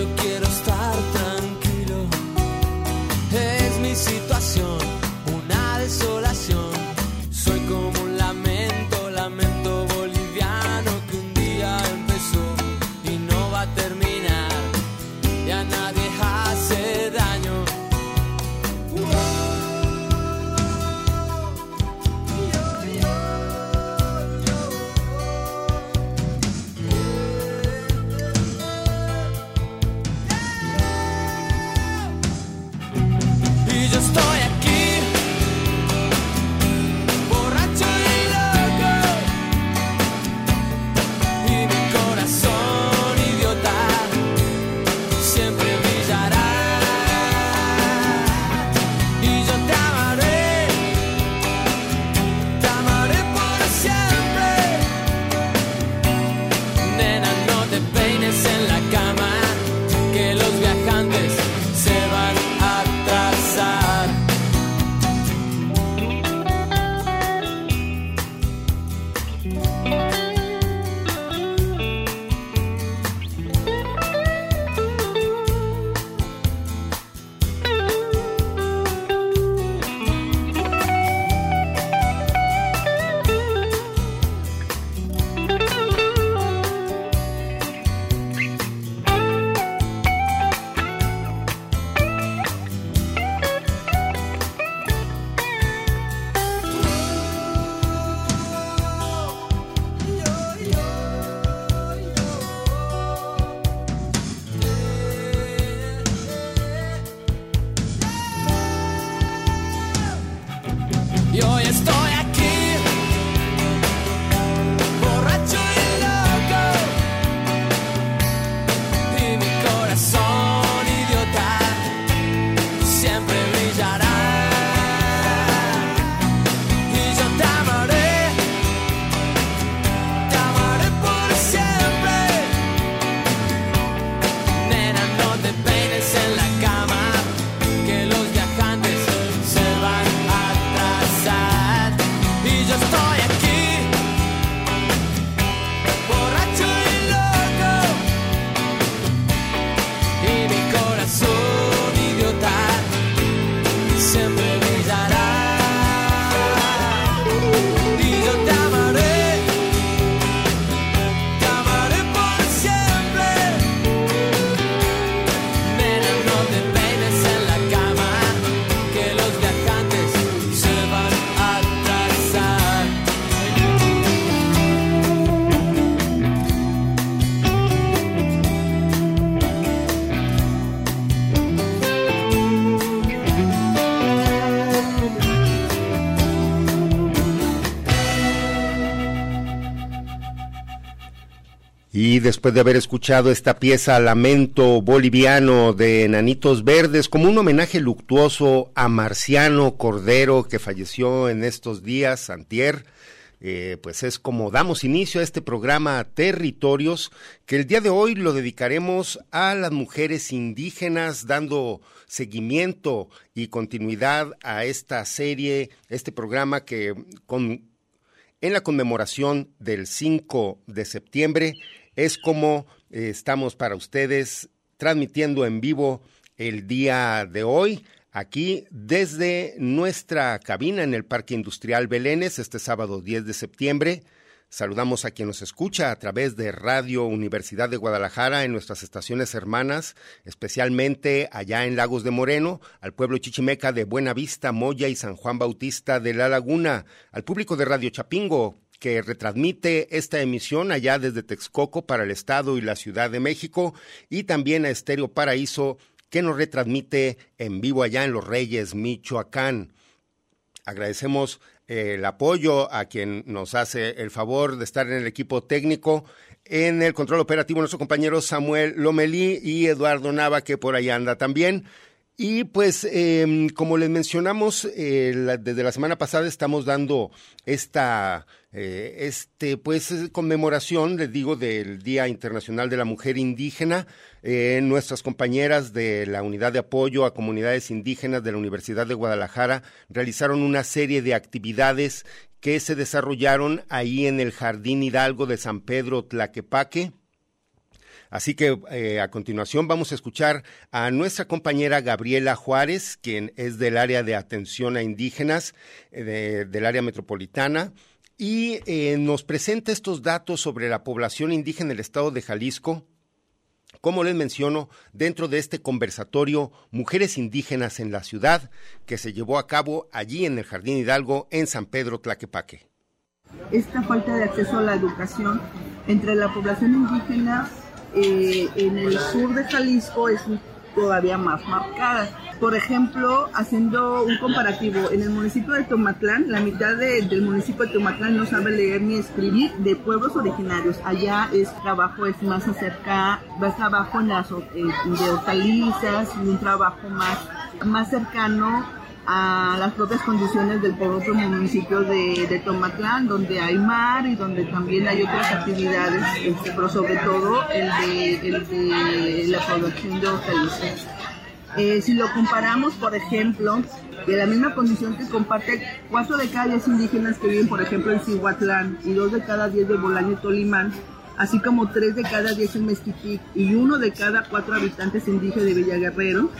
Yo quiero estar tranquilo. Es mi situación, Y después de haber escuchado esta pieza Lamento Boliviano de Nanitos Verdes como un homenaje luctuoso a Marciano Cordero que falleció en estos días, antier, eh, pues es como damos inicio a este programa Territorios, que el día de hoy lo dedicaremos a las mujeres indígenas, dando seguimiento y continuidad a esta serie, este programa que con, en la conmemoración del 5 de septiembre es como eh, estamos para ustedes transmitiendo en vivo el día de hoy aquí desde nuestra cabina en el Parque Industrial Belénes este sábado 10 de septiembre. Saludamos a quien nos escucha a través de Radio Universidad de Guadalajara en nuestras estaciones hermanas, especialmente allá en Lagos de Moreno, al pueblo chichimeca de Buena Vista, Moya y San Juan Bautista de La Laguna, al público de Radio Chapingo, que retransmite esta emisión allá desde Texcoco para el Estado y la Ciudad de México, y también a Estéreo Paraíso, que nos retransmite en vivo allá en Los Reyes, Michoacán. Agradecemos eh, el apoyo a quien nos hace el favor de estar en el equipo técnico. En el control operativo, nuestro compañero Samuel Lomelí y Eduardo Nava, que por ahí anda también. Y pues, em, como les mencionamos, eh, desde la semana pasada estamos dando esta, eh, este, pues, conmemoración, les digo, del Día Internacional de la Mujer Indígena. Eh, nuestras compañeras de la Unidad de Apoyo a Comunidades Indígenas de la Universidad de Guadalajara realizaron una serie de actividades que se desarrollaron ahí en el Jardín Hidalgo de San Pedro Tlaquepaque Así que eh, a continuación vamos a escuchar a nuestra compañera Gabriela Juárez, quien es del área de atención a indígenas eh, del área metropolitana y eh, nos presenta estos datos sobre la población indígena del estado de Jalisco. Como les menciono, dentro de este conversatorio Mujeres Indígenas en la Ciudad, que se llevó a cabo allí en el Jardín Hidalgo, en San Pedro Tlaquepaque. Esta falta de acceso a la educación entre la población indígena eh, en el sur de Jalisco es todavía más marcada. Por ejemplo, haciendo un comparativo, en el municipio de Tomatlán, la mitad del municipio de Tomatlán no sabe leer ni escribir de pueblos originarios. Allá es trabajo es más acerca, más trabajo en las eh, de hortalizas y un trabajo más, más cercano a las propias condiciones del propio municipio de, de, Tomatlán, donde hay mar y donde también hay otras actividades, este, pero sobre todo el de, el de la producción de hortalizas. Eh, si lo comparamos, por ejemplo, de la misma condición que comparte cuatro de cada diez indígenas que viven, por ejemplo, en Cihuatlán y dos de cada diez de Bolaño y Tolimán, así como tres de cada diez en Mezquitic y uno de cada cuatro habitantes indígenas de Villaguerrero,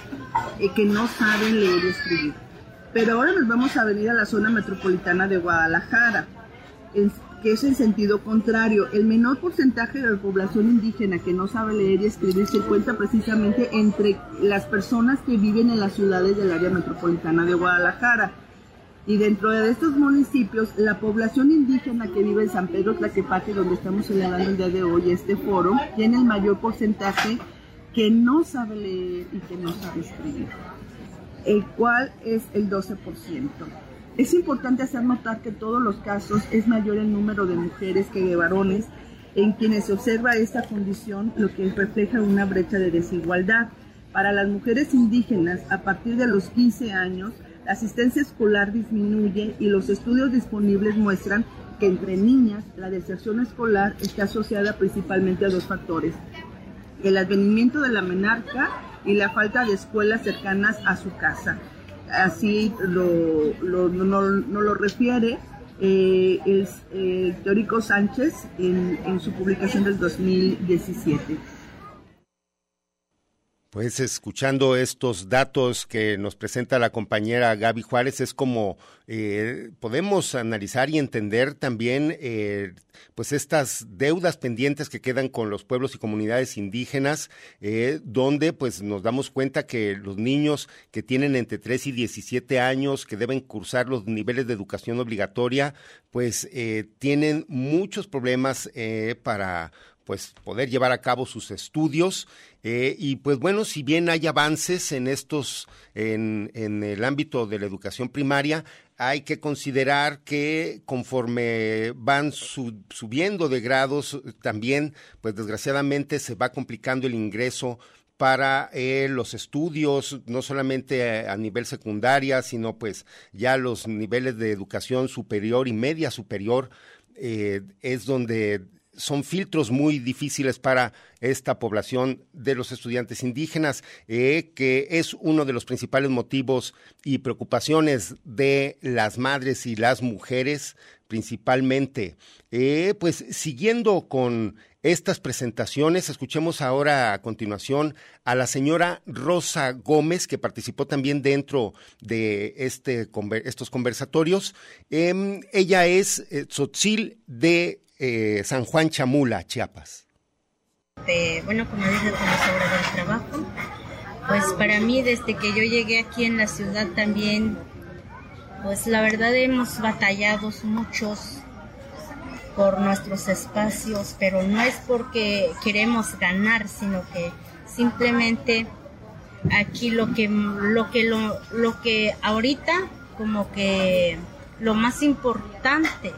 eh, que no saben leer y escribir. Pero ahora nos vamos a venir a la zona metropolitana de Guadalajara, que es en sentido contrario. El menor porcentaje de la población indígena que no sabe leer y escribir se encuentra precisamente entre las personas que viven en las ciudades del área metropolitana de Guadalajara. Y dentro de estos municipios, la población indígena que vive en San Pedro Tlaquepaque, donde estamos celebrando el día de hoy este foro, tiene el mayor porcentaje que no sabe leer y que no sabe escribir el cual es el 12%. Es importante hacer notar que en todos los casos es mayor el número de mujeres que de varones en quienes se observa esta condición, lo que refleja una brecha de desigualdad. Para las mujeres indígenas, a partir de los 15 años, la asistencia escolar disminuye y los estudios disponibles muestran que entre niñas la deserción escolar está asociada principalmente a dos factores. El advenimiento de la menarca y la falta de escuelas cercanas a su casa. Así lo, lo, no, lo refiere eh, el eh, teórico Sánchez en, en su publicación del 2017. Pues escuchando estos datos que nos presenta la compañera Gaby Juárez, es como eh, podemos analizar y entender también eh, pues estas deudas pendientes que quedan con los pueblos y comunidades indígenas, eh, donde pues nos damos cuenta que los niños que tienen entre 3 y 17 años, que deben cursar los niveles de educación obligatoria, pues tienen muchos problemas para pues poder llevar a cabo sus estudios eh, y pues bueno, si bien hay avances en estos, en, en el ámbito de la educación primaria, hay que considerar que conforme van subiendo de grados, también, pues desgraciadamente se va complicando el ingreso para eh, los estudios, no solamente a, nivel secundaria, sino pues ya los niveles de educación superior y media superior, eh, es donde son filtros muy difíciles para esta población de los estudiantes indígenas, eh, que es uno de los principales motivos y preocupaciones de las madres y las mujeres, principalmente. Eh, pues siguiendo con estas presentaciones, escuchemos ahora a continuación a la señora Rosa Gómez, que participó también dentro de este, estos conversatorios. Em, ella es eh, Tzotzil de eh, San Juan Chamula, Chiapas? bueno, como dije, como sobre del trabajo, pues para mí desde que yo llegué aquí en la ciudad también, pues la verdad hemos batallado muchos por nuestros espacios, pero no es porque queremos ganar, sino que simplemente aquí lo que lo que lo, lo que ahorita como que lo más importante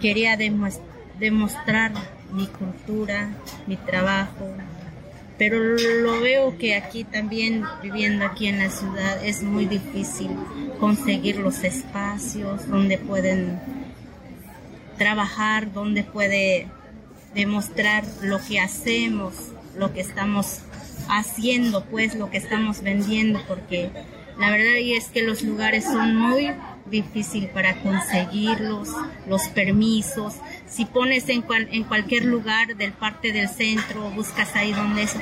quería demostrar mi cultura, mi trabajo, pero lo veo que aquí también, viviendo aquí en la ciudad, es muy difícil conseguir los espacios donde pueden trabajar, donde puede demostrar lo que hacemos, lo que estamos haciendo, pues lo que estamos vendiendo, porque la verdad es que los lugares son muy difícil para conseguirlos, los permisos. Si pones en, en cualquier lugar del parte del centro, buscas ahí donde es,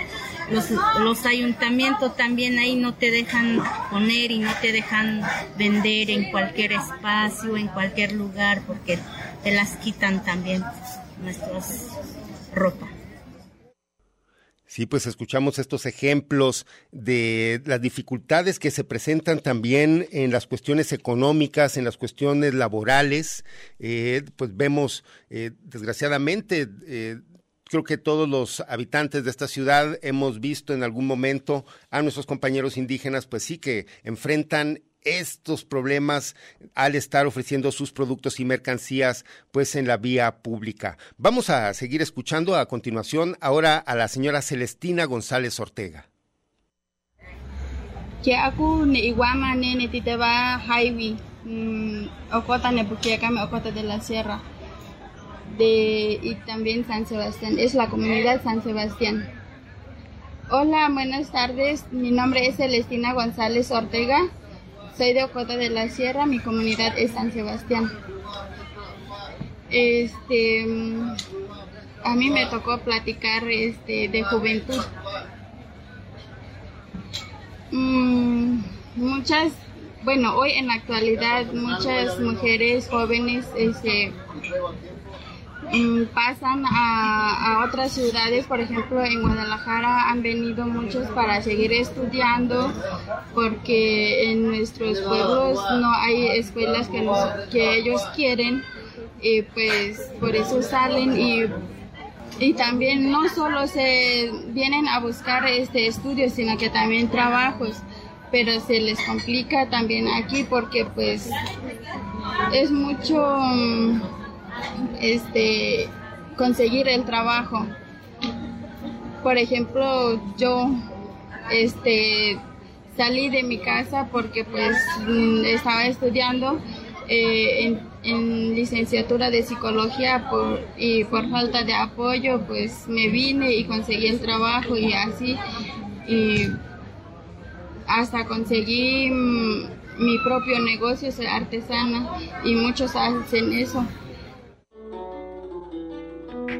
los, los ayuntamientos también ahí no te dejan poner y no te dejan vender en cualquier espacio, en cualquier lugar, porque te las quitan también nuestras ropa. Sí, pues escuchamos estos ejemplos de las dificultades que se presentan también en las cuestiones económicas, en las cuestiones laborales. Eh, pues vemos, eh, desgraciadamente, eh, creo que todos los habitantes de esta ciudad hemos visto en algún momento a nuestros compañeros indígenas, pues sí, que enfrentan estos problemas al estar ofreciendo sus productos y mercancías pues en la vía pública. Vamos a seguir escuchando a continuación ahora a la señora Celestina González Ortega. De la Sierra de y también San Sebastián es la comunidad San Sebastián. Hola, buenas tardes. Mi nombre es Celestina González Ortega. Soy de Ocota de la Sierra, mi comunidad es San Sebastián. Este, a mí me tocó platicar este, de juventud. Mm, muchas, bueno, hoy en la actualidad muchas mujeres jóvenes este, Mm, pasan a, otras ciudades, por ejemplo en Guadalajara han venido muchos para seguir estudiando porque en nuestros pueblos no hay escuelas que, que ellos quieren y pues por eso salen y, y también no solo se vienen a buscar este estudios sino que también trabajos pero se les complica también aquí porque pues es mucho mm, este, conseguir el trabajo. Por ejemplo, yo este, salí de mi casa porque pues mm, estaba estudiando eh, en, licenciatura de psicología y por falta de apoyo pues me vine y conseguí el trabajo y así y hasta conseguí mm, mi propio negocio, ser artesana y muchos hacen eso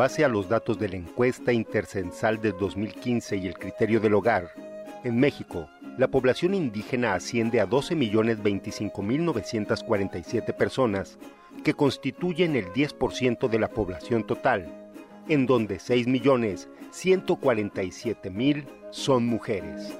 Base a los datos de la encuesta intercensal del 2015 y el criterio del hogar, en México, la población indígena asciende a 12.025.947 personas, que constituyen el 10% de la población total, en donde 6.147.000 son mujeres.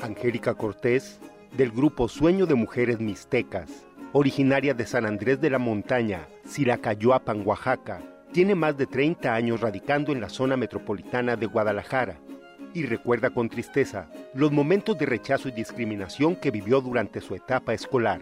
Angélica Cortés, del grupo Sueño de Mujeres Mixtecas, originaria de San Andrés de la Montaña, Siracayoapan, Oaxaca, tiene más de 30 años radicando en la zona metropolitana de Guadalajara y recuerda con tristeza los momentos de rechazo y discriminación que vivió durante su etapa escolar.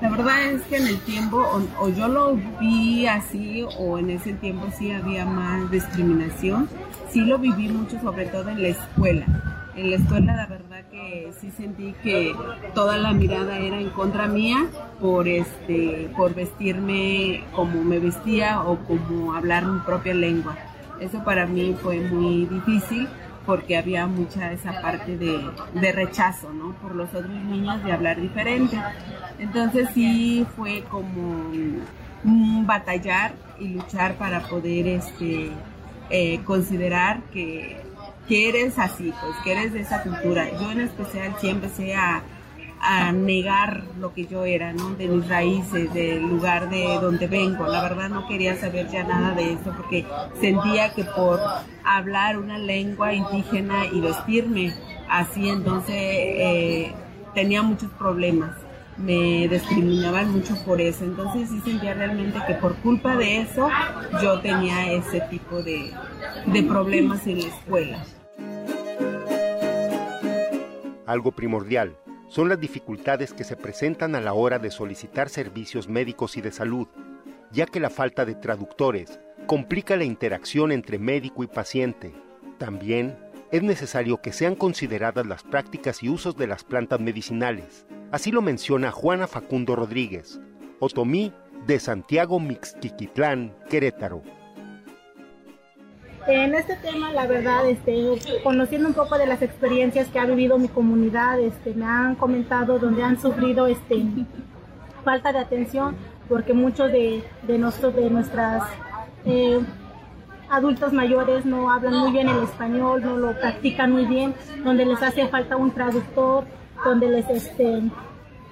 La verdad es que en el tiempo, o, yo lo vi así, o en ese tiempo sí había más discriminación. Sí lo viví mucho, sobre todo en la escuela. En la escuela, la verdad que sí sentí que toda la mirada era en contra mía por, este, por vestirme como me vestía o como hablar mi propia lengua. Eso para mí fue muy difícil porque había mucha esa parte de, rechazo, ¿no? Por los otros niños de hablar diferente. Entonces sí fue como un batallar y luchar para poder este, eh, considerar que, que, eres así, pues que eres de esa cultura. Yo en especial sí empecé a, a negar lo que yo era, ¿no? De mis raíces, del lugar de donde vengo. La verdad no quería saber ya nada de eso porque sentía que por hablar una lengua indígena y vestirme así, entonces eh, tenía muchos problemas. Me discriminaban mucho por eso. Entonces sí sentía realmente que por culpa de eso yo tenía ese tipo de, de problemas en la escuela. Algo primordial son las dificultades que se presentan a la hora de solicitar servicios médicos y de salud, ya que la falta de traductores complica la interacción entre médico y paciente. También es necesario que sean consideradas las prácticas y usos de las plantas medicinales. Así lo menciona Juana Facundo Rodríguez, otomí de Santiago Mixquiquitlán, Querétaro. En este tema, la verdad, este, conociendo un poco de las experiencias que ha vivido mi comunidad, este, me han comentado donde han sufrido este, falta de atención, porque muchos de, de, nosotros, de nuestras eh, adultos mayores no hablan muy bien el español, no lo practican muy bien, donde les hace falta un traductor, donde les este,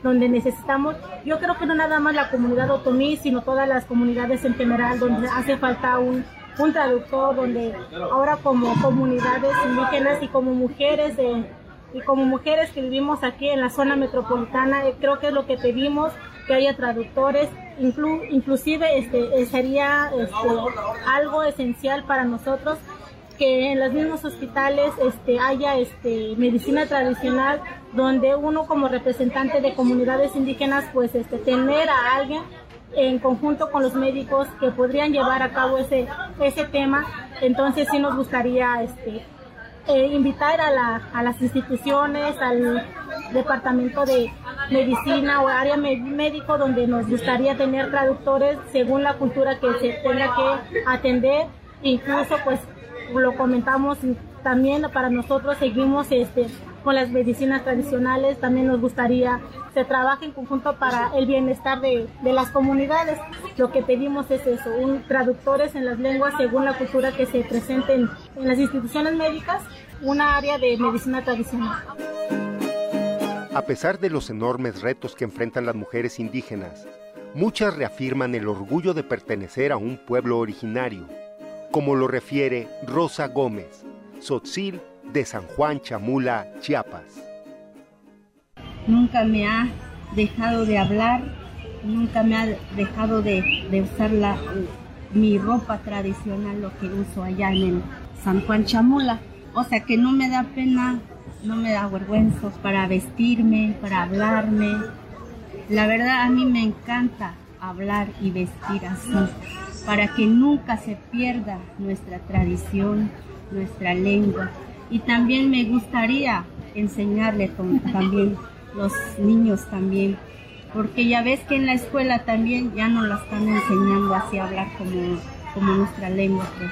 donde necesitamos, yo creo que no nada más la comunidad otomí, sino todas las comunidades en general, donde hace falta un un traductor donde ahora como comunidades indígenas y como mujeres de, y como mujeres que vivimos aquí en la zona metropolitana, eh, creo que es lo que pedimos, que haya traductores, inclu, inclusive este, eh, sería este, algo esencial para nosotros que en los mismos hospitales este, haya este, medicina tradicional donde uno como representante de comunidades indígenas pues este, tener a alguien en conjunto con los médicos que podrían llevar a cabo ese, ese tema. Entonces sí nos gustaría este, eh, invitar a, la, a, las instituciones, al departamento de medicina o área médico donde nos gustaría tener traductores según la cultura que se tenga que atender. Incluso pues lo comentamos también para nosotros seguimos este, con las medicinas tradicionales, también nos gustaría se trabaje en conjunto para el bienestar de, de, las comunidades. Lo que pedimos es eso, un traductores en las lenguas según la cultura que se presenten en las instituciones médicas, una área de medicina tradicional. A pesar de los enormes retos que enfrentan las mujeres indígenas, muchas reafirman el orgullo de pertenecer a un pueblo originario, como lo refiere Rosa Gómez, Sotzil de San Juan Chamula, Chiapas. Nunca me ha dejado de hablar, nunca me ha dejado de, usar la, mi ropa tradicional, lo que uso allá en el San Juan Chamula. O sea que no me da pena, no me da vergüenza para vestirme, para hablarme. La verdad a mí me encanta hablar y vestir así, para que nunca se pierda nuestra tradición, nuestra lengua y también me gustaría enseñarle también los niños también porque ya ves que en la escuela también ya no la están enseñando así a hablar como, como nuestra lengua pues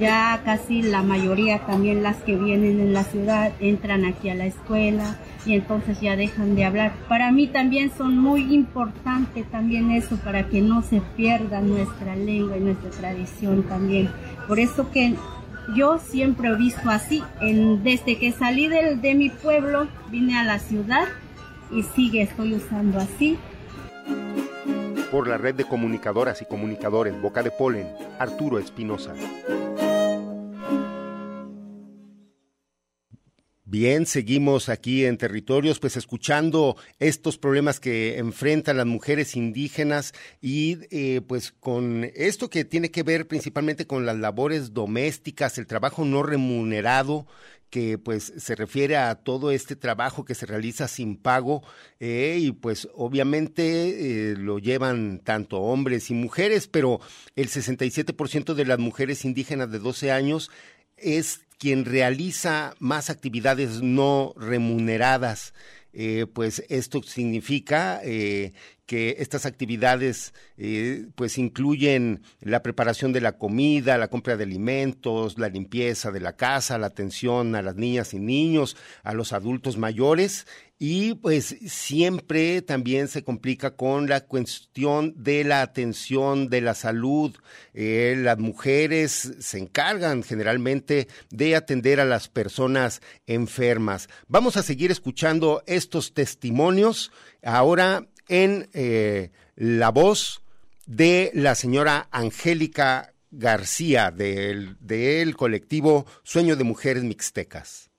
Ya casi la mayoría también las que vienen en la ciudad entran aquí a la escuela y entonces ya dejan de hablar. Para mí también son muy importante también eso para que no se pierda nuestra lengua y nuestra tradición también. Por eso que yo siempre he visto así, desde que salí del, de mi pueblo, vine a la ciudad y sigue, estoy usando así. Por la red de comunicadoras y comunicadores Boca de Polen, Arturo Espinosa. Bien, seguimos aquí en territorios, pues escuchando estos problemas que enfrentan las mujeres indígenas y eh, pues con esto que tiene que ver principalmente con las labores domésticas, el trabajo no remunerado, que pues se refiere a todo este trabajo que se realiza sin pago eh, y pues obviamente eh, lo llevan tanto hombres y mujeres, pero el 67% de las mujeres indígenas de 12 años es quien realiza más actividades no remuneradas. Eh, pues esto significa eh, que estas actividades eh, pues incluyen la preparación de la comida, la compra de alimentos, la limpieza de la casa, la atención a las niñas y niños, a los adultos mayores y pues siempre también se complica con la cuestión de la atención de la salud. Eh, las mujeres se encargan generalmente de atender a las personas enfermas. Vamos a seguir escuchando estos testimonios ahora en eh, la voz de la señora Angélica García del, del colectivo Sueño de Mujeres Mixtecas.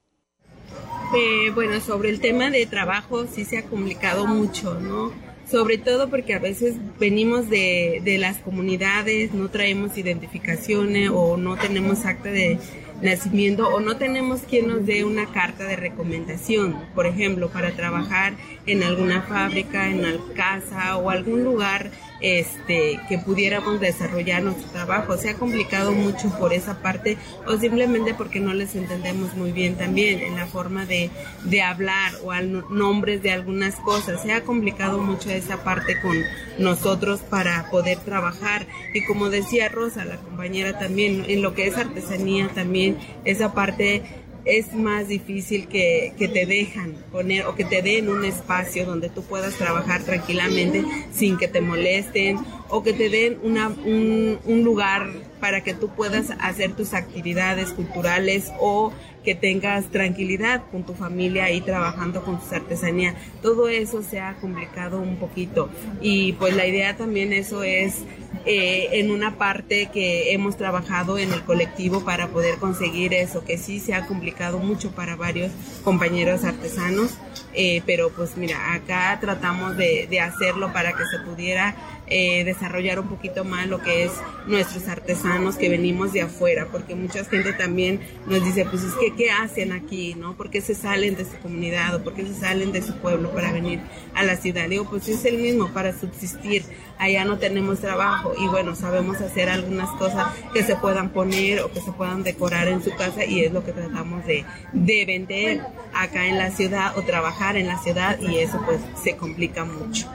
Eh, bueno, sobre el tema de trabajo sí se ha complicado mucho, ¿no? Sobre todo porque a veces venimos de, de las comunidades, no traemos identificaciones o no tenemos acta de nacimiento o no tenemos quien nos dé una carta de recomendación, por ejemplo, para trabajar en alguna fábrica, en la casa o algún lugar este, que pudiéramos desarrollar nuestro trabajo. Se ha complicado mucho por esa parte o simplemente porque no les entendemos muy bien también en la forma de, de hablar o al nombres de algunas cosas. Se ha complicado mucho esa parte con nosotros para poder trabajar. Y como decía Rosa, la compañera también, en lo que es artesanía también, esa parte es más difícil que, que, te dejan poner o que te den un espacio donde tú puedas trabajar tranquilamente sin que te molesten o que te den una, un, un lugar para que tú puedas hacer tus actividades culturales o que tengas tranquilidad con tu familia y trabajando con tus artesanías. Todo eso se ha complicado un poquito y pues la idea también eso es eh, en una parte que hemos trabajado en el colectivo para poder conseguir eso, que sí se ha complicado mucho para varios compañeros artesanos, eh, pero pues mira, acá tratamos de, hacerlo para que se pudiera eh, desarrollar un poquito más lo que es nuestros artesanos que venimos de afuera, porque mucha gente también nos dice, pues es que, ¿qué hacen aquí? ¿No? ¿Por qué se salen de su comunidad o por qué se salen de su pueblo para venir a la ciudad? Digo, pues es el mismo para subsistir. Allá no tenemos trabajo y bueno, sabemos hacer algunas cosas que se puedan poner o que se puedan decorar en su casa y es lo que tratamos de, de vender acá en la ciudad o trabajar en la ciudad y eso pues se complica mucho.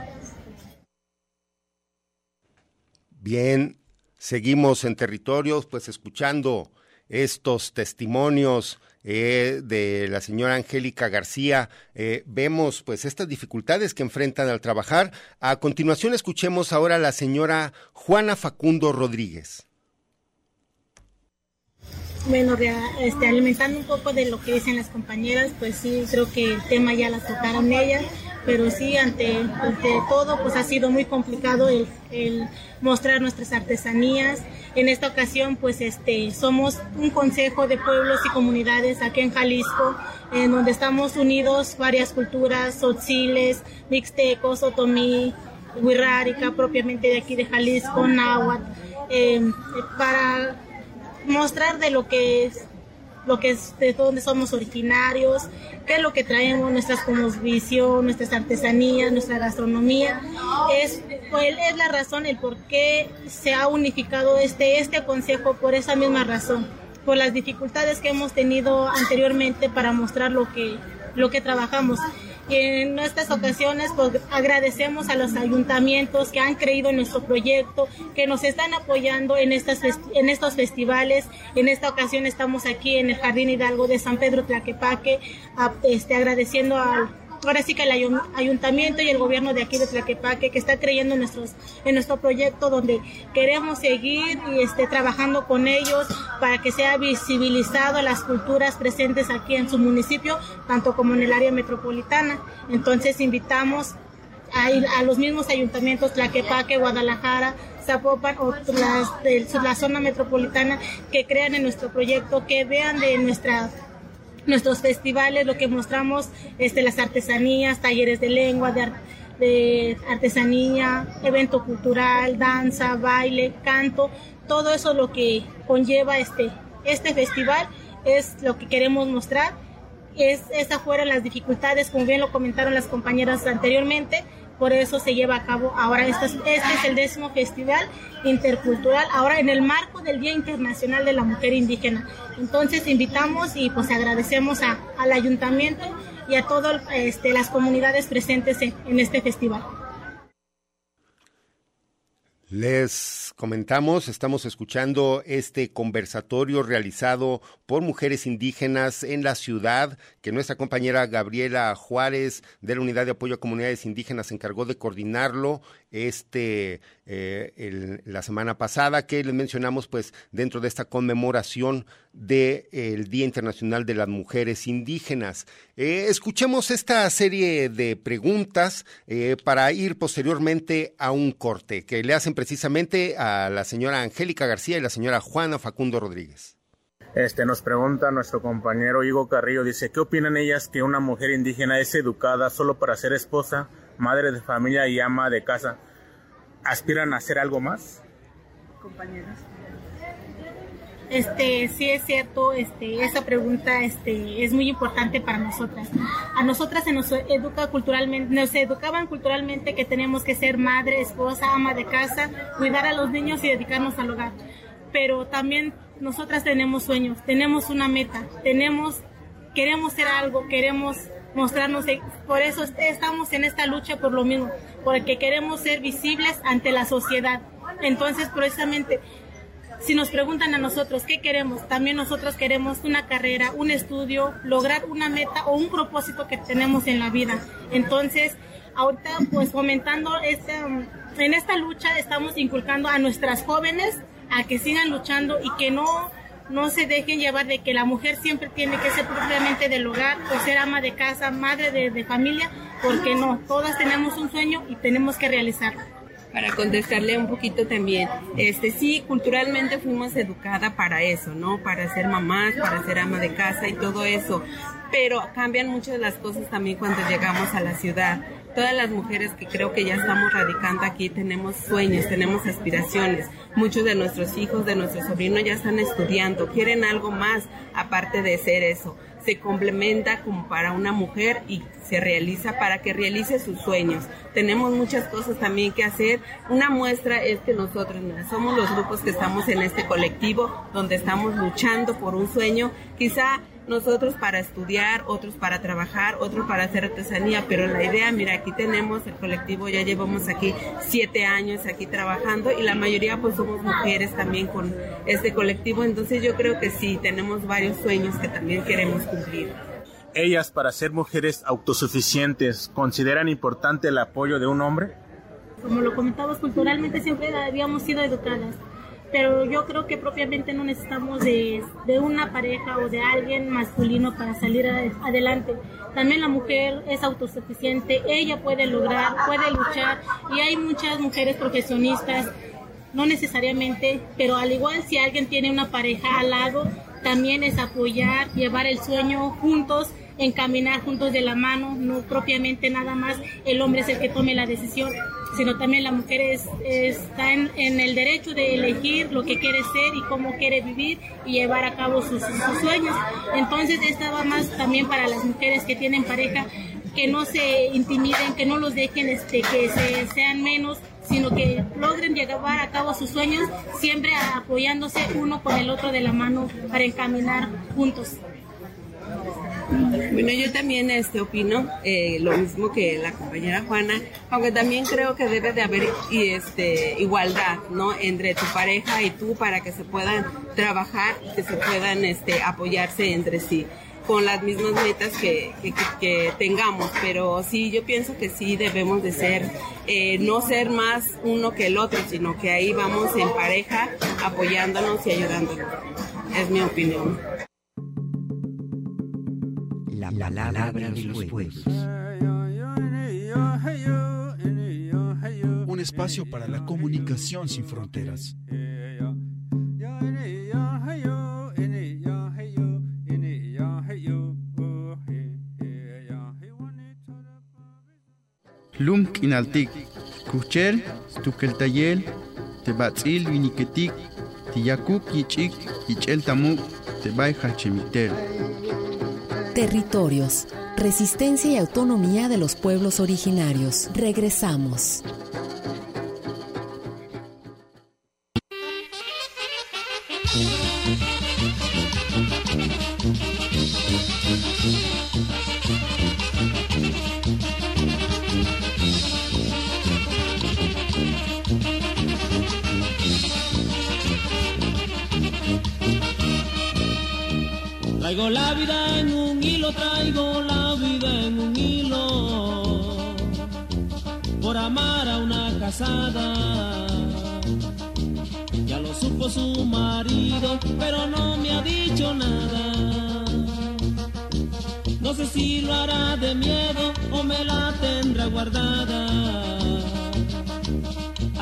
Bien, seguimos en territorios, pues escuchando estos testimonios eh, de la señora Angélica García. Eh, vemos pues estas dificultades que enfrentan al trabajar. A continuación escuchemos ahora a la señora Juana Facundo Rodríguez. Bueno, este, alimentando un poco de lo que dicen las compañeras, pues sí, creo que el tema ya la tocaron ellas, pero sí, ante, ante todo, pues ha sido muy complicado el, mostrar nuestras artesanías. En esta ocasión, pues este, somos un consejo de pueblos y comunidades aquí en Jalisco, en donde estamos unidos varias culturas, sotziles, mixtecos, otomí, huirrárica, propiamente de aquí de Jalisco, náhuatl, eh, para mostrar de lo que es lo que es de dónde somos originarios, qué es lo que traemos, nuestras visión, nuestras artesanías, nuestra gastronomía. Es, pues, es la razón, el por qué se ha unificado este, este consejo por esa misma razón, por las dificultades que hemos tenido anteriormente para mostrar lo que, lo que trabajamos. En estas ocasiones pues, agradecemos a los ayuntamientos que han creído en nuestro proyecto, que nos están apoyando en, estas en estos festivales. En esta ocasión estamos aquí en el Jardín Hidalgo de San Pedro Tlaquepaque, este, agradeciendo al ahora sí que el ayuntamiento y el gobierno de aquí de Tlaquepaque que está creyendo en, nuestros, en nuestro proyecto donde queremos seguir y este, trabajando con ellos para que sea visibilizado las culturas presentes aquí en su municipio, tanto como en el área metropolitana. Entonces invitamos a, los mismos ayuntamientos Tlaquepaque, Guadalajara, Zapopan o las de la zona metropolitana que crean en nuestro proyecto, que vean de nuestra nuestros festivales, lo que mostramos, este, las artesanías, talleres de lengua, de, de artesanía, evento cultural, danza, baile, canto, todo eso lo que conlleva este, este festival es lo que queremos mostrar. Es, esas fueron las dificultades, como bien lo comentaron las compañeras anteriormente, por eso se lleva a cabo ahora este, es el décimo festival intercultural ahora en el marco del Día Internacional de la Mujer Indígena. Entonces invitamos y pues agradecemos a, al ayuntamiento y a todas este, las comunidades presentes en este festival les comentamos, estamos escuchando este conversatorio realizado por mujeres indígenas en la ciudad, que nuestra compañera Gabriela Juárez de la Unidad de Apoyo a Comunidades Indígenas se encargó de coordinarlo este eh, la semana pasada, que les mencionamos pues dentro de esta conmemoración del Día Internacional de las Mujeres Indígenas. Eh, escuchemos esta serie de preguntas eh, para ir posteriormente a un corte que le hacen precisamente a la señora Angélica García y la señora Juana Facundo Rodríguez. Este, nos pregunta nuestro compañero Hugo Carrillo, dice, ¿qué opinan ellas que una mujer indígena es educada solo para ser esposa, madre de familia y ama de casa? ¿Aspiran a hacer algo más? Compañeras. Este, sí es cierto, este, esa pregunta este, es muy importante para nosotras. A nosotras se nos educa culturalmente, nos educaban culturalmente que tenemos que ser madre, esposa, ama de casa, cuidar a los niños y dedicarnos al hogar. Pero también nosotras tenemos sueños, tenemos una meta, tenemos, queremos ser algo, queremos mostrarnos, por eso estamos en esta lucha por lo mismo, porque queremos ser visibles ante la sociedad. Entonces, precisamente, si nos preguntan a nosotros qué queremos, también nosotros queremos una carrera, un estudio, lograr una meta o un propósito que tenemos en la vida. Entonces, ahorita pues fomentando esta, en esta lucha estamos inculcando a nuestras jóvenes a que sigan luchando y que no no se dejen llevar de que la mujer siempre tiene que ser propiamente del hogar o ser ama de casa, madre de, familia, porque no, todas tenemos un sueño y tenemos que realizarlo para contestarle un poquito también. Este sí, culturalmente fuimos educadas para eso, ¿no? Para ser mamás, para ser ama de casa y todo eso. Pero cambian muchas las cosas también cuando llegamos a la ciudad. Todas las mujeres que creo que ya estamos radicando aquí tenemos sueños, tenemos aspiraciones. Muchos de nuestros hijos, de nuestros sobrinos ya están estudiando, quieren algo más aparte de ser eso se complementa como para una mujer y se realiza para que realice sus sueños. Tenemos muchas cosas también que hacer. Una muestra es que nosotros somos los grupos que estamos en este colectivo donde estamos luchando por un sueño. Quizá nosotros para estudiar, otros para trabajar, otros para hacer artesanía, pero la idea, mira, aquí tenemos el colectivo, ya llevamos aquí siete años aquí trabajando y la mayoría pues somos mujeres también con este colectivo, entonces yo creo que sí, tenemos varios sueños que también queremos cumplir. Ellas, para ser mujeres autosuficientes, ¿consideran importante el apoyo de un hombre? Como lo comentamos, culturalmente siempre habíamos sido educadas pero yo creo que propiamente no necesitamos de, de, una pareja o de alguien masculino para salir adelante. También la mujer es autosuficiente, ella puede lograr, puede luchar y hay muchas mujeres profesionistas, no necesariamente, pero al igual si alguien tiene una pareja al lado, también es apoyar, llevar el sueño juntos encaminar juntos de la mano, no propiamente nada más el hombre es el que tome la decisión, sino también la mujer está en, el derecho de elegir lo que quiere ser y cómo quiere vivir y llevar a cabo sus, sueños. Entonces, esta va más también para las mujeres que tienen pareja, que no se intimiden, que no los dejen este, que se, sean menos, sino que logren llevar a cabo sus sueños, siempre apoyándose uno con el otro de la mano para encaminar juntos. Bueno, yo también este, opino eh, lo mismo que la compañera Juana, aunque también creo que debe de haber y, este, igualdad, ¿no? Entre tu pareja y tú para que se puedan trabajar, que se puedan este, apoyarse entre sí con las mismas metas que, que, tengamos, pero sí, yo pienso que sí debemos de ser, eh, no ser más uno que el otro, sino que ahí vamos en pareja apoyándonos y ayudándonos. Es mi opinión. La palabra de los pueblos. Un espacio para la comunicación sin fronteras. Lum kinaltik, kuchel, tukeltayel, tebatzil viniketik, tiyakuk yichik, yichel tamuk, tebay hachemitel. Territorios, resistencia y autonomía de los pueblos originarios. Regresamos. Ya lo supo su marido, pero no me ha dicho nada. No sé si lo hará de miedo o me la tendrá guardada.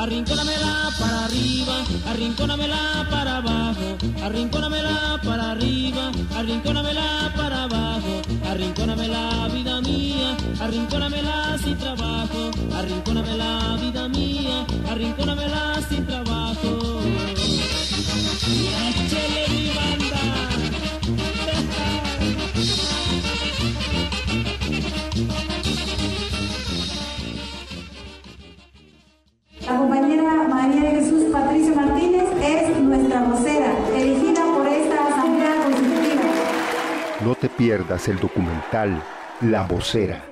Arrincónamela para arriba, arrincónamela para abajo, arrincónamela para arriba, arrincónamela para abajo, arrincónamela vida mía, arrincónamela sin trabajo, arrincónamela vida mía, arrincónamela sin trabajo. Nuestra vocera, por esta Asamblea Constitutiva. No te pierdas el documental La Vocera,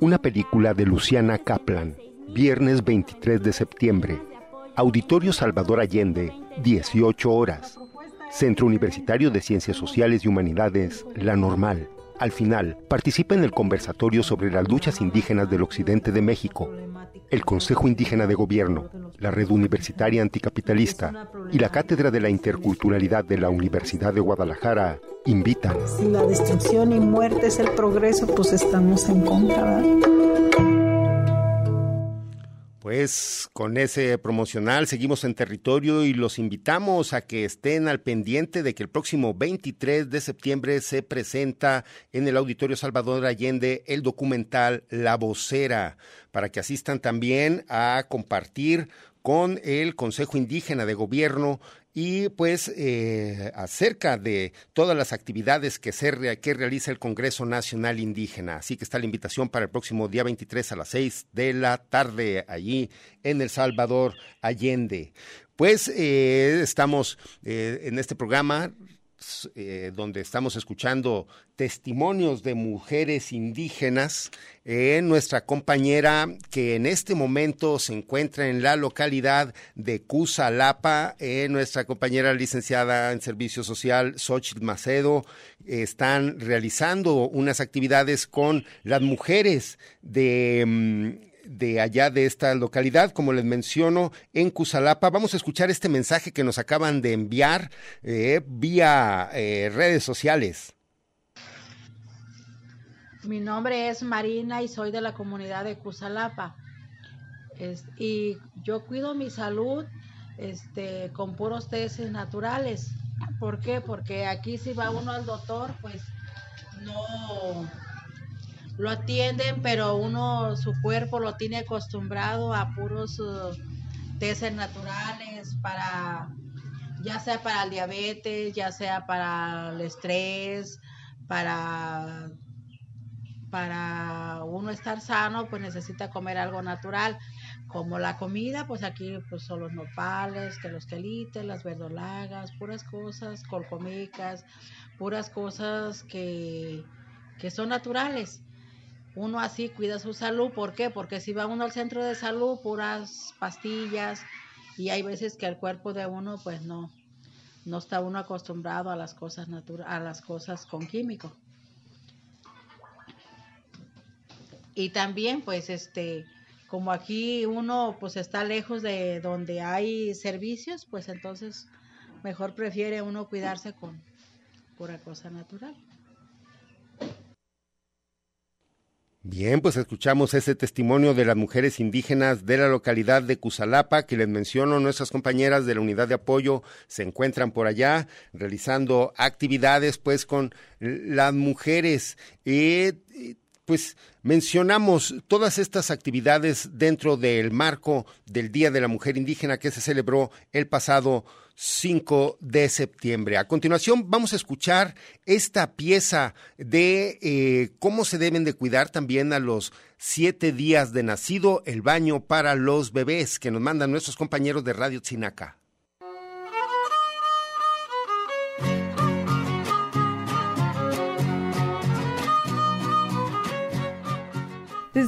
una película de Luciana Kaplan, viernes 23 de septiembre, Auditorio Salvador Allende, 18 horas, Centro Universitario de Ciencias Sociales y Humanidades, La Normal. Al final, participa en el conversatorio sobre las luchas indígenas del occidente de México, el Consejo Indígena de Gobierno, la Red Universitaria Anticapitalista y la Cátedra de la Interculturalidad de la Universidad de Guadalajara invitan. Si la destrucción y muerte es el progreso, pues estamos en contra. Pues con ese promocional seguimos en territorio y los invitamos a que estén al pendiente de que el próximo 23 de septiembre se presenta en el Auditorio Salvador Allende el documental La Vocera, para que asistan también a compartir con el Consejo Indígena de Gobierno y pues eh, acerca de todas las actividades que, se, que realiza el Congreso Nacional Indígena. Así que está la invitación para el próximo día 23 a las 6 de la tarde allí en El Salvador Allende. Pues eh, estamos eh, en este programa eh, donde estamos escuchando testimonios de mujeres indígenas, eh, nuestra compañera que en este momento se encuentra en la localidad de Cusalapa, eh, nuestra compañera licenciada en Servicio Social, Xochitl Macedo, están realizando unas actividades con las mujeres de... Mm, de allá de esta localidad, como les menciono, en Cusalapa. Vamos a escuchar este mensaje que nos acaban de enviar eh, vía eh, redes sociales. Mi nombre es Marina y soy de la comunidad de Cusalapa. Y yo cuido mi salud este, con puros testes naturales. ¿Por qué? Porque aquí si va uno al doctor, pues no lo atienden, pero uno, su cuerpo lo tiene acostumbrado a puros uh, naturales para, ya sea para el diabetes, ya sea para el estrés, para, para uno estar sano, pues necesita comer algo natural. Como la comida, pues aquí pues son los nopales, que los quelites, las verdolagas, puras cosas, colcomicas, puras cosas que que son naturales. Uno así cuida su salud, ¿por qué? Porque si va uno al centro de salud, puras pastillas, y hay veces que el cuerpo de uno pues no, no está uno acostumbrado a las cosas naturales, a las cosas con químico. Y también pues este, como aquí uno pues está lejos de donde hay servicios, pues entonces mejor prefiere uno cuidarse con pura cosa natural. Bien, pues escuchamos ese testimonio de las mujeres indígenas de la localidad de Cusalapa, que les menciono, nuestras compañeras de la unidad de apoyo se encuentran por allá realizando actividades pues con las mujeres. Eh, pues mencionamos todas estas actividades dentro del marco del Día de la Mujer Indígena que se celebró el pasado 5 de septiembre. A continuación vamos a escuchar esta pieza de eh, cómo se deben de cuidar también a los siete días de nacido el baño para los bebés que nos mandan nuestros compañeros de Radio Tzinaca.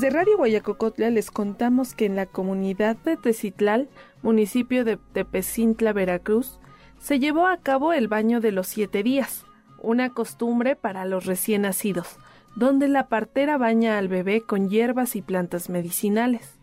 Desde Radio Guayacocotla les contamos que en la comunidad de Tecitlal, municipio de Tepecintla, Veracruz, se llevó a cabo el baño de los siete días, una costumbre para los recién nacidos, donde la partera baña al bebé con hierbas y plantas medicinales.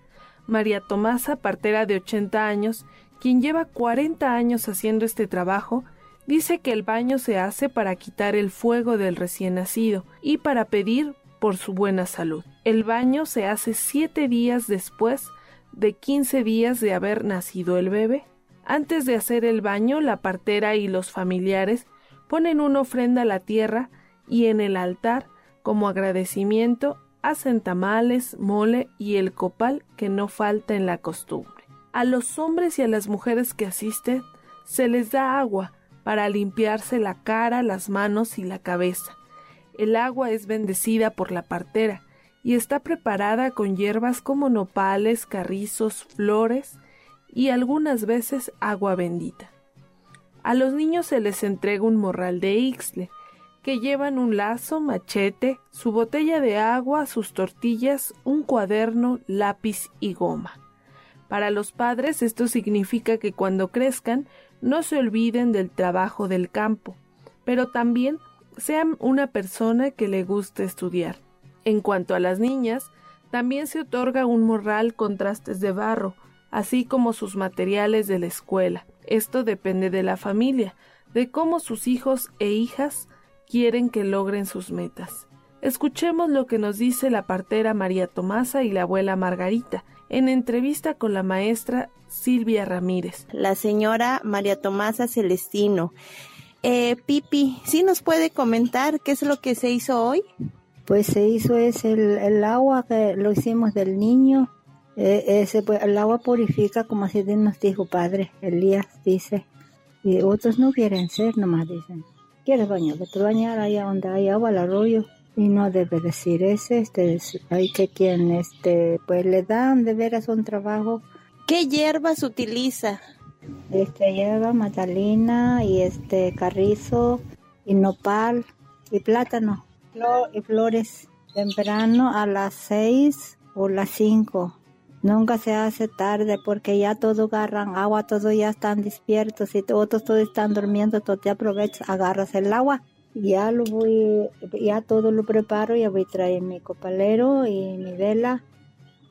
María Tomasa, partera de 80 años, quien lleva 40 años haciendo este trabajo, dice que el baño se hace para quitar el fuego del recién nacido y para pedir por su buena salud. El baño se hace siete días después de 15 días de haber nacido el bebé. Antes de hacer el baño, la partera y los familiares ponen una ofrenda a la tierra y en el altar, como agradecimiento, hacen tamales, mole y el copal que no falta en la costumbre. A los hombres y a las mujeres que asisten se les da agua para limpiarse la cara, las manos y la cabeza. El agua es bendecida por la partera y está preparada con hierbas como nopales, carrizos, flores y algunas veces agua bendita. A los niños se les entrega un morral de ixle, que llevan un lazo, machete, su botella de agua, sus tortillas, un cuaderno, lápiz y goma. Para los padres esto significa que cuando crezcan no se olviden del trabajo del campo, pero también sean una persona que le guste estudiar. En cuanto a las niñas, también se otorga un morral con trastes de barro, así como sus materiales de la escuela. Esto depende de la familia, de cómo sus hijos e hijas quieren que logren sus metas. Escuchemos lo que nos dice la partera María Tomasa y la abuela Margarita en entrevista con la maestra Silvia Ramírez. La señora María Tomasa Celestino eh, Pipi, ¿sí nos puede comentar qué es lo que se hizo hoy? Pues se hizo es el, agua que lo hicimos del niño. Eh, ese, pues, el agua purifica, como así nos dijo padre Elías, dice. Y otros no quieren ser, nomás dicen. ¿Quieres bañar? Vete a bañar allá donde hay agua, al arroyo. Y no debe decir ese, este, hay que quien, este, pues le dan de veras un trabajo. ¿Qué hierbas utiliza? Este lleva magdalena y este carrizo y nopal y plátano y flores. Temprano a las seis o las cinco. Nunca se hace tarde porque ya todo agarran agua, todos ya están despiertos y otros todos están durmiendo, tú te aprovechas, agarras el agua. Ya lo voy, ya todo lo preparo, ya voy a traer mi copalero y mi vela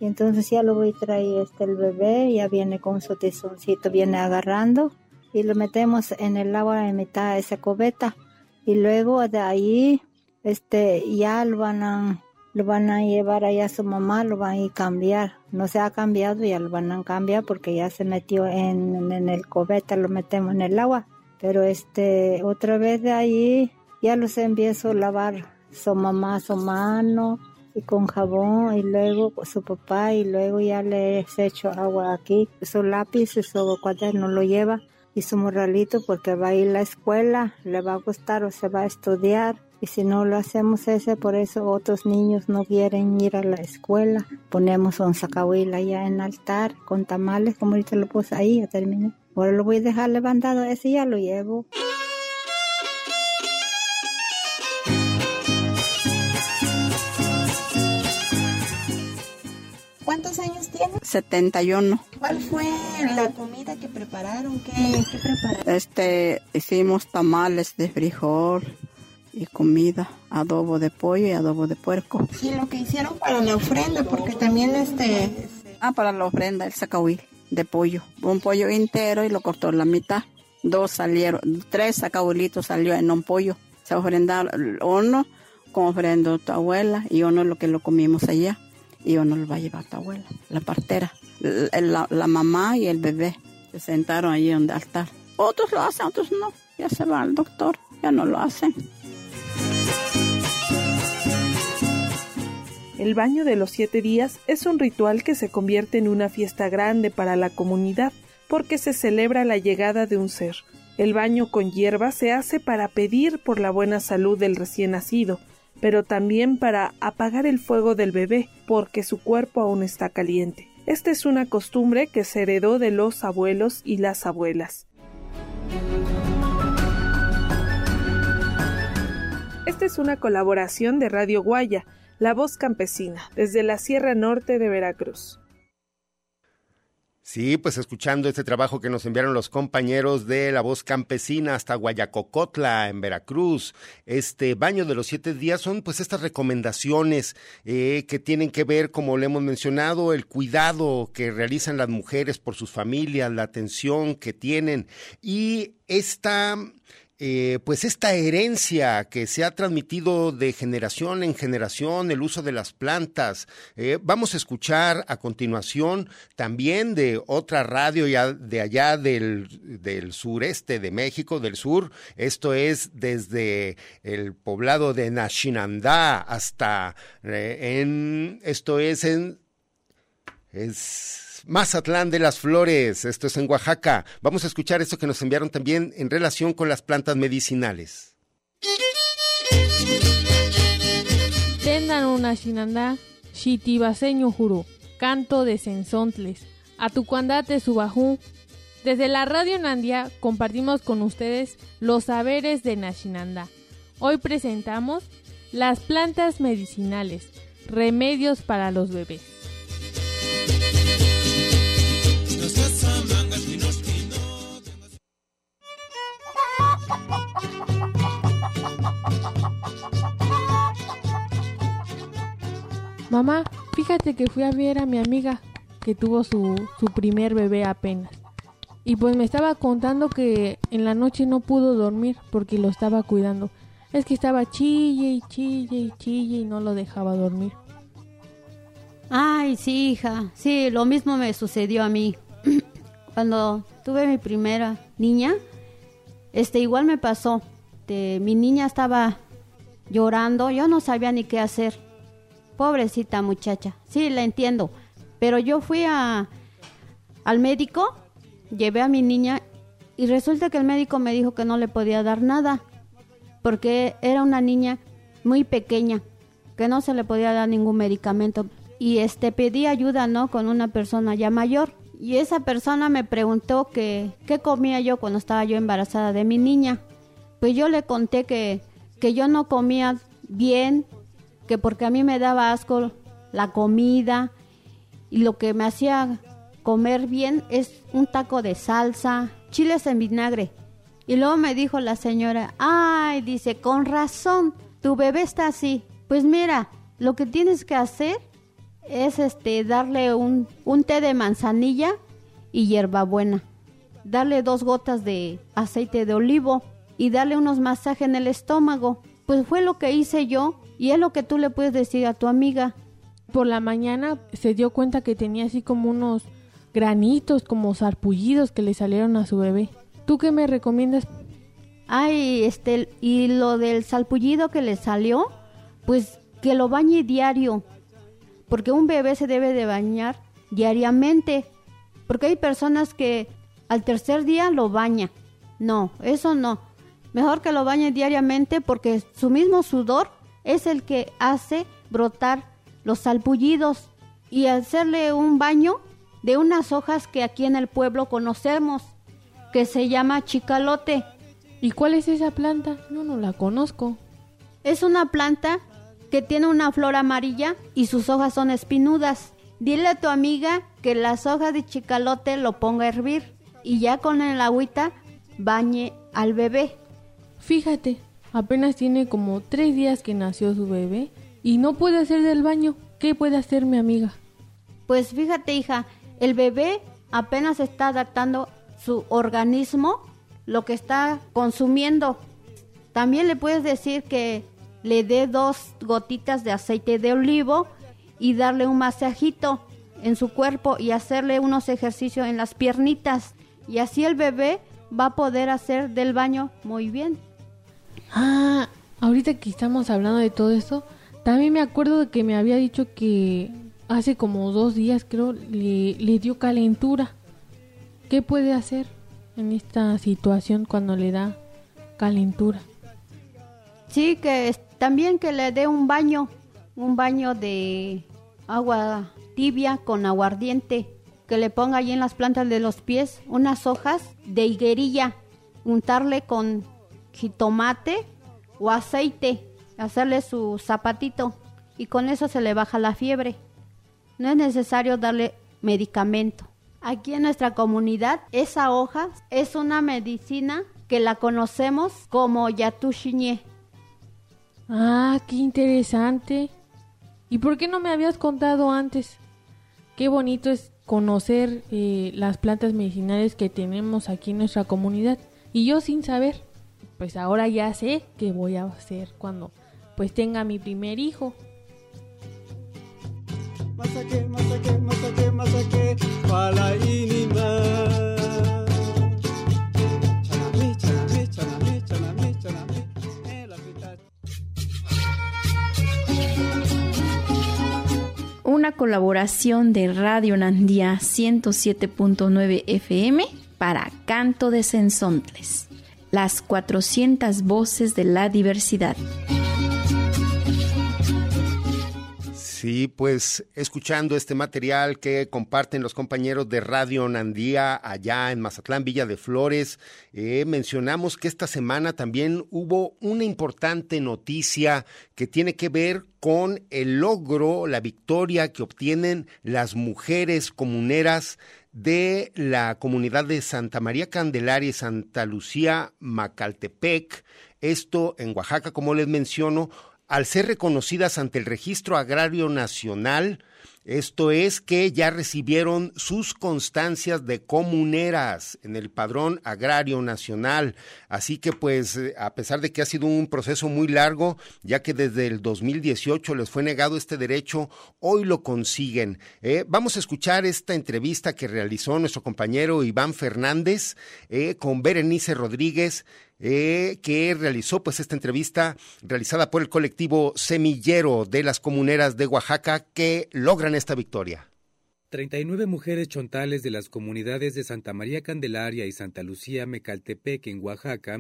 y entonces ya lo voy a traer este el bebé, ya viene con su tizoncito, viene agarrando y lo metemos en el agua en mitad de esa cubeta. Y luego de ahí, este, ya lo van a, lo van a llevar allá a su mamá, lo van a cambiar. No se ha cambiado, ya lo van a cambiar porque ya se metió en, en el cubeta, lo metemos en el agua. Pero este, otra vez de ahí, ya los empiezo a lavar su mamá, su mano, y con jabón y luego su papá y luego ya le he hecho agua aquí. Su lápiz y su cuaderno lo lleva y su morralito porque va a ir a la escuela, le va a gustar o se va a estudiar. Y si no lo hacemos ese, por eso otros niños no quieren ir a la escuela. Ponemos un sacahuil allá en altar con tamales, como ahorita lo puse ahí, ya terminé. Ahora lo voy a dejar levantado, ese ya lo llevo. Tiene? 71. ¿Cuál fue la comida que prepararon? ¿Qué, qué prepararon? Este, hicimos tamales de frijol y comida, adobo de pollo y adobo de puerco. Sí, lo que hicieron para la ofrenda, porque también este... Ah, para la ofrenda, el sacahuil de pollo. Un pollo entero y lo cortó la mitad. Dos salieron, tres sacahuilitos salió en un pollo. Se ofrendaron uno como ofrendó tu abuela y uno lo que lo comimos allá y uno lo va a llevar tu abuela, la partera. La, mamá y el bebé se sentaron allí donde altar. Otros lo hacen, otros no. Ya se va el doctor, ya no lo hacen. El baño de los siete días es un ritual que se convierte en una fiesta grande para la comunidad porque se celebra la llegada de un ser. El baño con hierba se hace para pedir por la buena salud del recién nacido, pero también para apagar el fuego del bebé porque su cuerpo aún está caliente. Esta es una costumbre que se heredó de los abuelos y las abuelas. Esta es una colaboración de Radio Guaya, La Voz Campesina, desde la Sierra Norte de Veracruz. Sí, pues escuchando este trabajo que nos enviaron los compañeros de La Voz Campesina hasta Guayacocotla, en Veracruz. Este baño de los siete días son pues estas recomendaciones eh, que tienen que ver, como le hemos mencionado, el cuidado que realizan las mujeres por sus familias, la atención que tienen y esta eh, pues esta herencia que se ha transmitido de generación en generación, el uso de las plantas. Eh, vamos a escuchar a continuación también de otra radio ya de allá del, del sureste de México, del sur. Esto es desde el poblado de Nashinandá hasta eh, en, esto es en, es Mazatlán de las Flores, esto es en Oaxaca. Vamos a escuchar esto que nos enviaron también en relación con las plantas medicinales. Tendan una shinanda, shitibaseño juro, canto de sensontles, atucuandate subajú. Desde la Radio Nandia compartimos con ustedes los saberes de Nashinanda. Hoy presentamos las plantas medicinales, remedios para los bebés. Mamá, fíjate que fui a ver a mi amiga que tuvo su, su primer bebé apenas. Y pues me estaba contando que en la noche no pudo dormir porque lo estaba cuidando. Es que estaba chille y chille y chille y no lo dejaba dormir. Ay, sí, hija. Sí, lo mismo me sucedió a mí. Cuando tuve mi primera niña, este igual me pasó. De, mi niña estaba llorando, yo no sabía ni qué hacer. Pobrecita muchacha. Sí, la entiendo. Pero yo fui a, al médico, llevé a mi niña y resulta que el médico me dijo que no le podía dar nada porque era una niña muy pequeña, que no se le podía dar ningún medicamento. Y este pedí ayuda, ¿no? Con una persona ya mayor. Y esa persona me preguntó que qué comía yo cuando estaba yo embarazada de mi niña. Pues yo le conté que, que yo no comía bien, que porque a mí me daba asco la comida y lo que me hacía comer bien es un taco de salsa, chiles en vinagre. Y luego me dijo la señora, ay, dice, con razón, tu bebé está así. Pues mira, lo que tienes que hacer es este darle un, un té de manzanilla y hierbabuena. Darle dos gotas de aceite de olivo y darle unos masajes en el estómago. Pues fue lo que hice yo y es lo que tú le puedes decir a tu amiga. Por la mañana se dio cuenta que tenía así como unos granitos, como sarpullidos que le salieron a su bebé. ¿Tú qué me recomiendas? Ay, este, y lo del salpullido que le salió, pues que lo bañe diario, porque un bebé se debe de bañar diariamente, porque hay personas que al tercer día lo baña. No, eso no. Mejor que lo bañe diariamente porque su mismo sudor es el que hace brotar los salpullidos y hacerle un baño de unas hojas que aquí en el pueblo conocemos, que se llama chicalote. ¿Y cuál es esa planta? No, no la conozco. Es una planta que tiene una flor amarilla y sus hojas son espinudas. Dile a tu amiga que las hojas de chicalote lo ponga a hervir y ya con el agüita bañe al bebé. Fíjate, apenas tiene como tres días que nació su bebé y no puede hacer del baño. ¿Qué puede hacer mi amiga? Pues fíjate, hija, el bebé apenas está adaptando su organismo, lo que está consumiendo. También le puedes decir que le dé dos gotitas de aceite de olivo y darle un masajito en su cuerpo y hacerle unos ejercicios en las piernitas. Y así el bebé va a poder hacer del baño muy bien. Ah, ahorita que estamos hablando de todo esto, también me acuerdo de que me había dicho que hace como dos días creo le, le dio calentura. ¿Qué puede hacer en esta situación cuando le da calentura? Sí, que también que le dé un baño, un baño de agua tibia con aguardiente, que le ponga allí en las plantas de los pies unas hojas de higuerilla, untarle con jitomate o aceite, hacerle su zapatito y con eso se le baja la fiebre. No es necesario darle medicamento. Aquí en nuestra comunidad esa hoja es una medicina que la conocemos como yatushiñe. Ah, qué interesante. ¿Y por qué no me habías contado antes? Qué bonito es conocer eh, las plantas medicinales que tenemos aquí en nuestra comunidad. Y yo sin saber, pues ahora ya sé qué voy a hacer cuando pues tenga mi primer hijo. una colaboración de Radio Nandía 107.9 FM para Canto de Sensontles, las 400 voces de la diversidad. Sí, pues escuchando este material que comparten los compañeros de Radio Nandía allá en Mazatlán, Villa de Flores, eh, mencionamos que esta semana también hubo una importante noticia que tiene que ver con el logro, la victoria que obtienen las mujeres comuneras de la comunidad de Santa María Candelaria y Santa Lucía Macaltepec, esto en Oaxaca, como les menciono, al ser reconocidas ante el Registro Agrario Nacional, esto es que ya recibieron sus constancias de comuneras en el Padrón Agrario Nacional. Así que pues eh, a pesar de que ha sido un proceso muy largo, ya que desde el 2018 les fue negado este derecho, hoy lo consiguen. Eh, vamos a escuchar esta entrevista que realizó nuestro compañero Iván Fernández eh, con Berenice Rodríguez eh, que realizó pues esta entrevista realizada por el colectivo Semillero de las Comuneras de Oaxaca que logran esta victoria. 39 mujeres chontales de las comunidades de Santa María Candelaria y Santa Lucía Mecaltepec en Oaxaca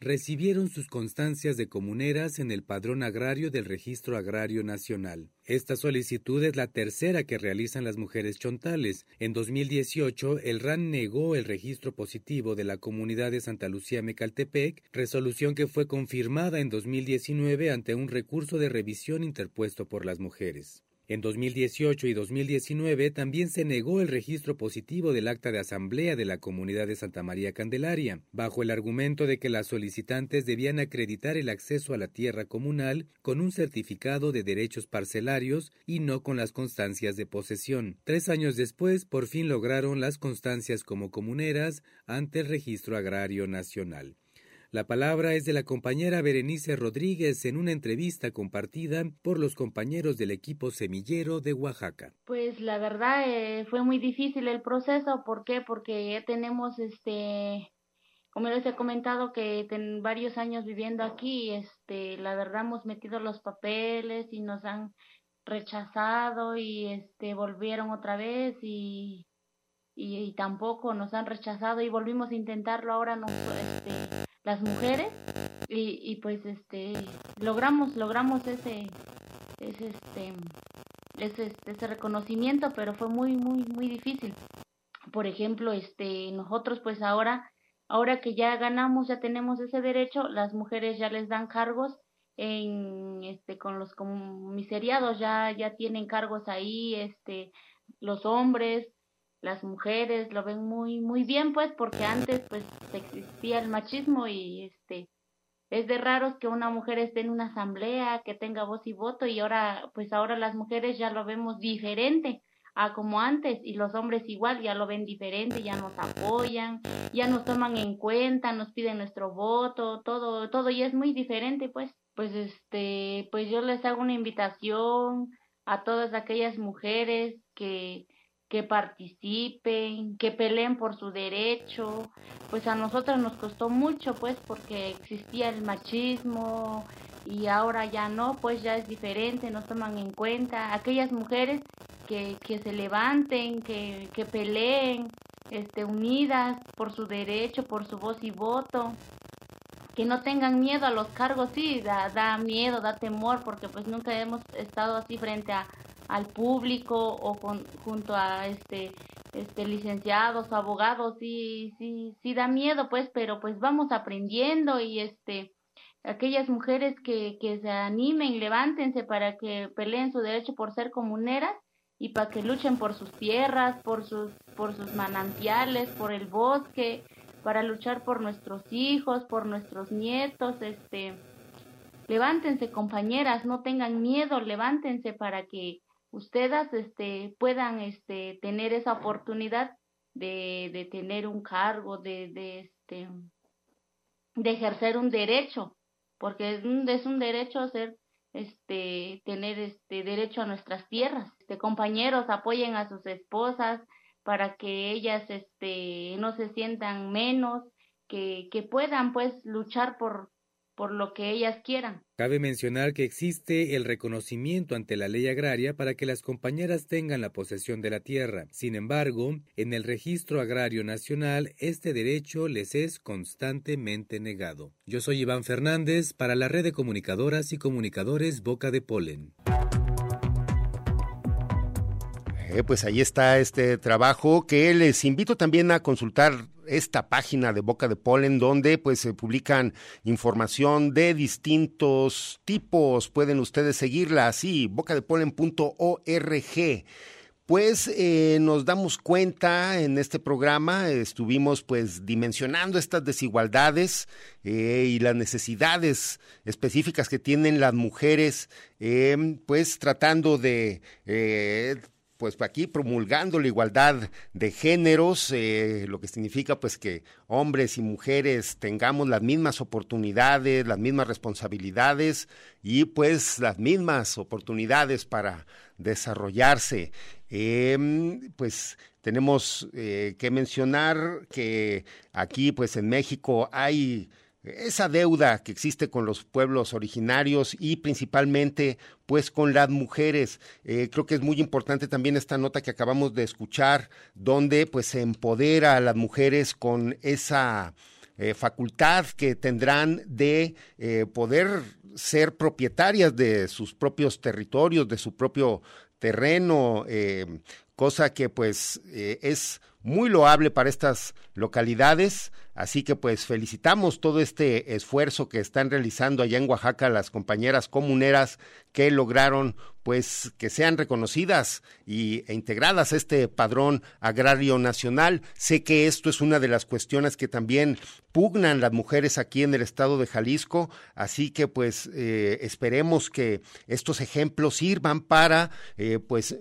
recibieron sus constancias de comuneras en el padrón agrario del Registro Agrario Nacional. Esta solicitud es la tercera que realizan las mujeres chontales. En 2018, el RAN negó el registro positivo de la comunidad de Santa Lucía Mecaltepec, resolución que fue confirmada en 2019 ante un recurso de revisión interpuesto por las mujeres. En 2018 y 2019 también se negó el registro positivo del acta de asamblea de la comunidad de Santa María Candelaria, bajo el argumento de que las solicitantes debían acreditar el acceso a la tierra comunal con un certificado de derechos parcelarios y no con las constancias de posesión. Tres años después, por fin lograron las constancias como comuneras ante el Registro Agrario Nacional. La palabra es de la compañera Berenice Rodríguez en una entrevista compartida por los compañeros del equipo semillero de Oaxaca. Pues la verdad eh, fue muy difícil el proceso, ¿por qué? Porque tenemos este como les he comentado que en varios años viviendo aquí, este, la verdad hemos metido los papeles y nos han rechazado y este volvieron otra vez y y, tampoco nos han rechazado y volvimos a intentarlo ahora no este, las mujeres y, y pues este logramos logramos ese ese este ese, ese reconocimiento pero fue muy muy muy difícil. Por ejemplo este nosotros pues ahora ahora que ya ganamos ya tenemos ese derecho las mujeres ya les dan cargos en este con los comisariados ya ya tienen cargos ahí este los hombres, las mujeres lo ven muy muy bien pues porque antes pues existía el machismo y este es de raros que una mujer esté en una asamblea, que tenga voz y voto y ahora pues ahora las mujeres ya lo vemos diferente a como antes y los hombres igual ya lo ven diferente, ya nos apoyan, ya nos toman en cuenta, nos piden nuestro voto, todo todo y es muy diferente pues. Pues este, pues yo les hago una invitación a todas aquellas mujeres que que participen, que peleen por su derecho. Pues a nosotros nos costó mucho, pues, porque existía el machismo y ahora ya no, pues ya es diferente, nos toman en cuenta. Aquellas mujeres que, que se levanten, que, que peleen, este, unidas por su derecho, por su voz y voto. Que no tengan miedo a los cargos, sí, da, da miedo, da temor, porque pues nunca hemos estado así frente a, al público o con, junto a este este licenciados abogados sí sí sí da miedo pues pero pues vamos aprendiendo y este aquellas mujeres que, que se animen levántense para que peleen su derecho por ser comuneras y para que luchen por sus tierras por sus por sus manantiales por el bosque para luchar por nuestros hijos por nuestros nietos este levántense compañeras no tengan miedo levántense para que ustedes este, puedan este, tener esa oportunidad de, de tener un cargo, de, de, este, de ejercer un derecho, porque es un, derecho ser este tener este derecho a nuestras tierras. Este compañeros apoyen a sus esposas para que ellas este no se sientan menos, que, que puedan pues luchar por por lo que ellas quieran. Cabe mencionar que existe el reconocimiento ante la ley agraria para que las compañeras tengan la posesión de la tierra. Sin embargo, en el registro agrario nacional este derecho les es constantemente negado. Yo soy Iván Fernández para la red de comunicadoras y comunicadores Boca de Polen. Eh, pues ahí está este trabajo que les invito también a consultar esta página de Boca de Polen donde pues se publican información de distintos tipos. Pueden ustedes seguirla así, bocadepolen.org. Pues eh, nos damos cuenta en este programa, estuvimos pues dimensionando estas desigualdades eh, y las necesidades específicas que tienen las mujeres, pues tratando de pues aquí promulgando la igualdad de géneros, eh, lo que significa pues que hombres y mujeres tengamos las mismas oportunidades, las mismas responsabilidades y pues las mismas oportunidades para desarrollarse. Em, pues tenemos eh, que mencionar que aquí pues en México hay esa deuda que existe con los pueblos originarios y principalmente pues con las mujeres. Eh, creo que es muy importante también esta nota que acabamos de escuchar, donde pues se empodera a las mujeres con esa eh, facultad que tendrán de eh, poder ser propietarias de sus propios territorios, de su propio terreno, cosa que pues es muy loable para estas localidades. Así que pues felicitamos todo este esfuerzo que están realizando allá en Oaxaca las compañeras comuneras que lograron pues que sean reconocidas y, e integradas a este padrón agrario nacional. Sé que esto es una de las cuestiones que también pugnan las mujeres aquí en el estado de Jalisco, así que pues eh, esperemos que estos ejemplos sirvan para eh, pues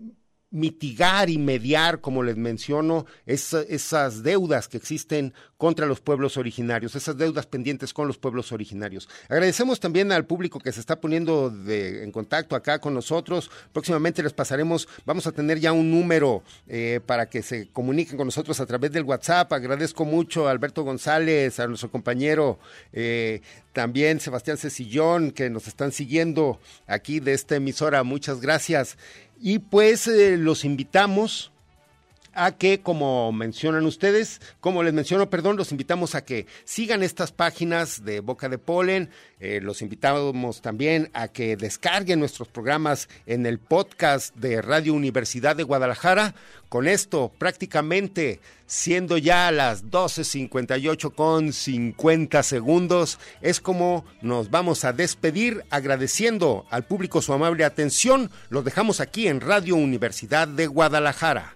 mitigar y mediar, como les menciono, esas deudas que existen contra los pueblos originarios, esas deudas pendientes con los pueblos originarios. Agradecemos también al público que se está poniendo en contacto acá con nosotros. Próximamente les pasaremos, vamos a tener ya un número eh, para que se comuniquen con nosotros a través del WhatsApp. Agradezco mucho a Alberto González, a nuestro compañero eh, también Sebastián Cecillón, que nos están siguiendo aquí de esta emisora. Muchas gracias. Y pues eh, los invitamos a que, como mencionan ustedes, como les menciono, perdón, los invitamos a que sigan estas páginas de Boca de Polen. Eh, los invitamos también a que descarguen nuestros programas en el podcast de Radio Universidad de Guadalajara. Con esto, prácticamente siendo ya las 12.58 con 50 segundos, es como nos vamos a despedir agradeciendo al público su amable atención. Lo dejamos aquí en Radio Universidad de Guadalajara.